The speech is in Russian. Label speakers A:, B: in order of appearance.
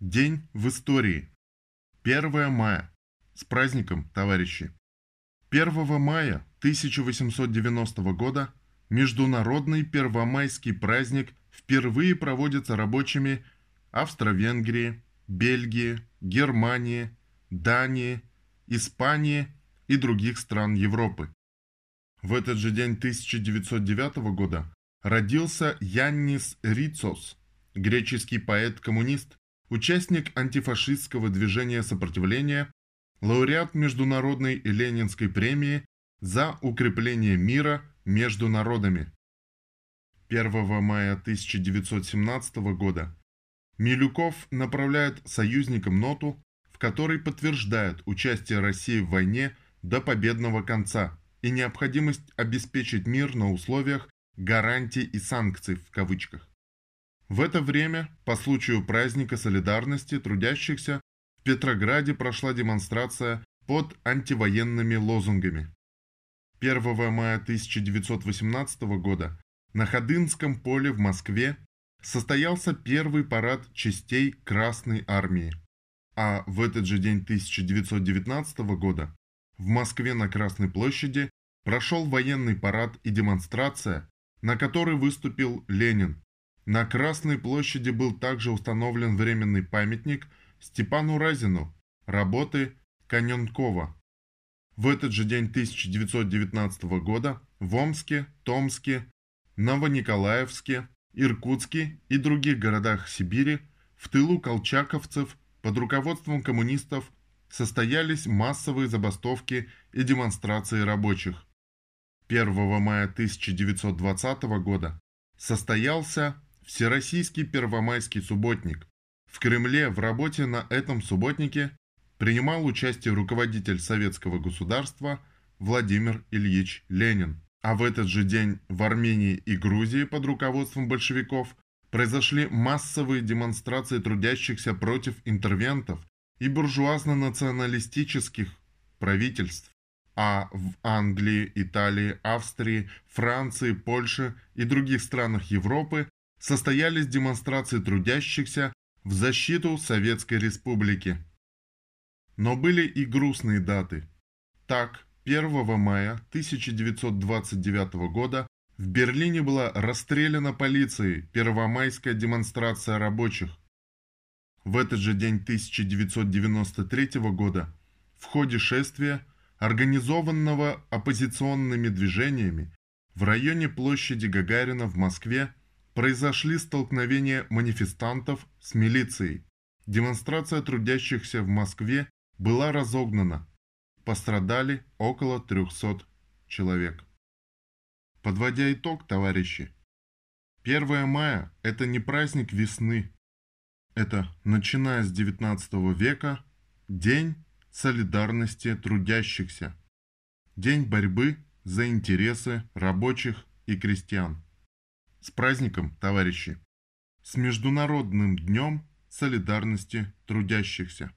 A: День в истории. 1 мая. С праздником, товарищи. 1 мая 1890 года Международный первомайский праздник впервые проводится рабочими Австро-Венгрии, Бельгии, Германии, Дании, Испании и других стран Европы. В этот же день 1909 года родился Яннис Рицос, греческий поэт-коммунист, участник антифашистского движения сопротивления, лауреат Международной Ленинской премии за укрепление мира между народами. 1 мая 1917 года Милюков направляет союзникам ноту, в которой подтверждает участие России в войне до победного конца и необходимость обеспечить мир на условиях гарантий и санкций в кавычках. В это время, по случаю праздника солидарности трудящихся, в Петрограде прошла демонстрация под антивоенными лозунгами. 1 мая 1918 года на Ходынском поле в Москве состоялся первый парад частей Красной Армии, а в этот же день 1919 года в Москве на Красной площади прошел военный парад и демонстрация, на которой выступил Ленин, на Красной площади был также установлен временный памятник Степану Разину, работы Каненкова. В этот же день 1919 года в Омске, Томске, Новониколаевске, Иркутске и других городах Сибири в тылу колчаковцев под руководством коммунистов состоялись массовые забастовки и демонстрации рабочих. 1 мая 1920 года состоялся Всероссийский Первомайский субботник. В Кремле в работе на этом субботнике принимал участие руководитель советского государства Владимир Ильич Ленин. А в этот же день в Армении и Грузии под руководством большевиков произошли массовые демонстрации трудящихся против интервентов и буржуазно-националистических правительств. А в Англии, Италии, Австрии, Франции, Польше и других странах Европы состоялись демонстрации трудящихся в защиту Советской Республики. Но были и грустные даты. Так, 1 мая 1929 года в Берлине была расстреляна полицией первомайская демонстрация рабочих. В этот же день 1993 года в ходе шествия, организованного оппозиционными движениями, в районе площади Гагарина в Москве произошли столкновения манифестантов с милицией. Демонстрация трудящихся в Москве была разогнана. Пострадали около 300 человек. Подводя итог, товарищи, 1 мая – это не праздник весны. Это, начиная с 19 века, день солидарности трудящихся, день борьбы за интересы рабочих и крестьян. С праздником, товарищи! С Международным днем солидарности трудящихся!